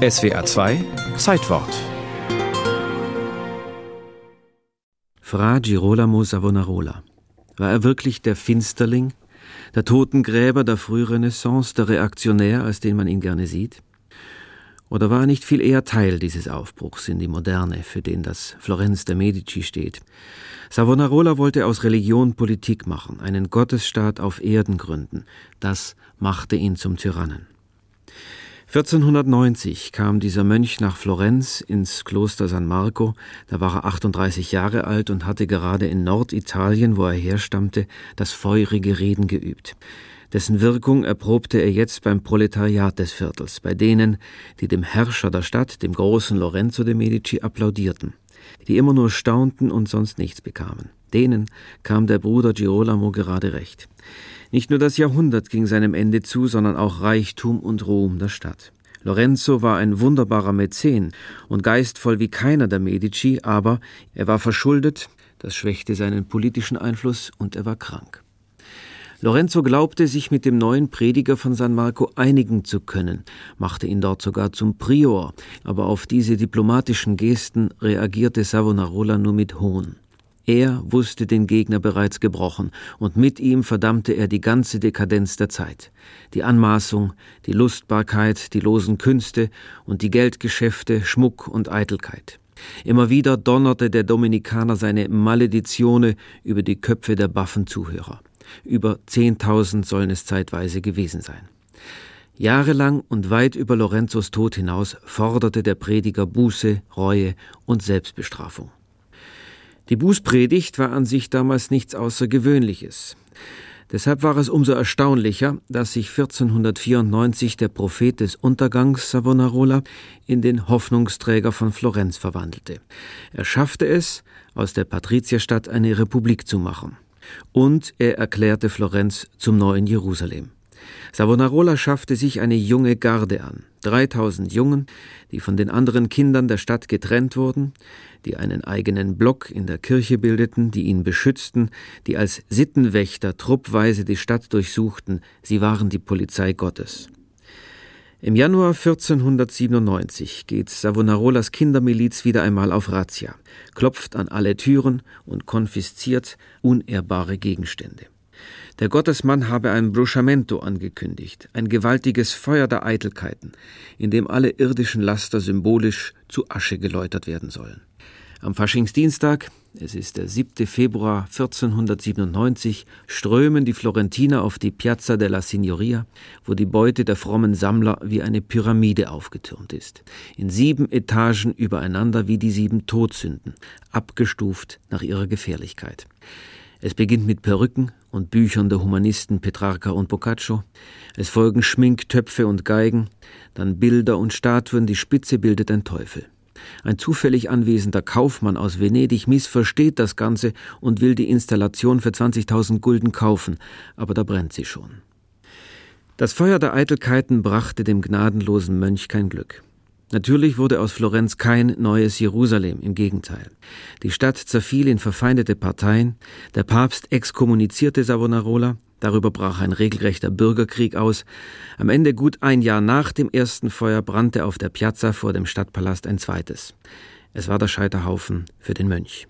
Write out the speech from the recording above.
SWA 2 Zeitwort Fra Girolamo Savonarola. War er wirklich der Finsterling, der Totengräber der Frührenaissance, der Reaktionär, als den man ihn gerne sieht? Oder war er nicht viel eher Teil dieses Aufbruchs in die Moderne, für den das Florenz der Medici steht? Savonarola wollte aus Religion Politik machen, einen Gottesstaat auf Erden gründen. Das machte ihn zum Tyrannen. 1490 kam dieser Mönch nach Florenz ins Kloster San Marco, da war er 38 Jahre alt und hatte gerade in Norditalien, wo er herstammte, das feurige Reden geübt. Dessen Wirkung erprobte er jetzt beim Proletariat des Viertels, bei denen, die dem Herrscher der Stadt, dem großen Lorenzo de Medici, applaudierten, die immer nur staunten und sonst nichts bekamen. Denen kam der Bruder Girolamo gerade recht. Nicht nur das Jahrhundert ging seinem Ende zu, sondern auch Reichtum und Ruhm der Stadt. Lorenzo war ein wunderbarer Mäzen und geistvoll wie keiner der Medici, aber er war verschuldet, das schwächte seinen politischen Einfluss und er war krank. Lorenzo glaubte, sich mit dem neuen Prediger von San Marco einigen zu können, machte ihn dort sogar zum Prior, aber auf diese diplomatischen Gesten reagierte Savonarola nur mit Hohn. Er wusste den Gegner bereits gebrochen, und mit ihm verdammte er die ganze Dekadenz der Zeit, die Anmaßung, die Lustbarkeit, die losen Künste und die Geldgeschäfte, Schmuck und Eitelkeit. Immer wieder donnerte der Dominikaner seine Maledizione über die Köpfe der baffen Zuhörer. Über zehntausend sollen es zeitweise gewesen sein. Jahrelang und weit über Lorenzos Tod hinaus forderte der Prediger Buße, Reue und Selbstbestrafung. Die Bußpredigt war an sich damals nichts Außergewöhnliches. Deshalb war es umso erstaunlicher, dass sich 1494 der Prophet des Untergangs Savonarola in den Hoffnungsträger von Florenz verwandelte. Er schaffte es, aus der Patrizierstadt eine Republik zu machen. Und er erklärte Florenz zum neuen Jerusalem. Savonarola schaffte sich eine junge Garde an, 3000 Jungen, die von den anderen Kindern der Stadt getrennt wurden, die einen eigenen Block in der Kirche bildeten, die ihn beschützten, die als Sittenwächter truppweise die Stadt durchsuchten, sie waren die Polizei Gottes. Im Januar 1497 geht Savonarolas Kindermiliz wieder einmal auf Razzia, klopft an alle Türen und konfisziert unehrbare Gegenstände. Der Gottesmann habe ein Bruciamento angekündigt, ein gewaltiges Feuer der Eitelkeiten, in dem alle irdischen Laster symbolisch zu Asche geläutert werden sollen. Am Faschingsdienstag, es ist der 7. Februar 1497, strömen die Florentiner auf die Piazza della Signoria, wo die Beute der frommen Sammler wie eine Pyramide aufgetürmt ist, in sieben Etagen übereinander wie die sieben Todsünden, abgestuft nach ihrer Gefährlichkeit. Es beginnt mit Perücken und Büchern der Humanisten Petrarca und Boccaccio. Es folgen Schminktöpfe und Geigen, dann Bilder und Statuen, die Spitze bildet ein Teufel. Ein zufällig anwesender Kaufmann aus Venedig missversteht das Ganze und will die Installation für 20.000 Gulden kaufen, aber da brennt sie schon. Das Feuer der Eitelkeiten brachte dem gnadenlosen Mönch kein Glück. Natürlich wurde aus Florenz kein neues Jerusalem, im Gegenteil. Die Stadt zerfiel in verfeindete Parteien, der Papst exkommunizierte Savonarola, darüber brach ein regelrechter Bürgerkrieg aus. Am Ende gut ein Jahr nach dem ersten Feuer brannte auf der Piazza vor dem Stadtpalast ein zweites. Es war der Scheiterhaufen für den Mönch.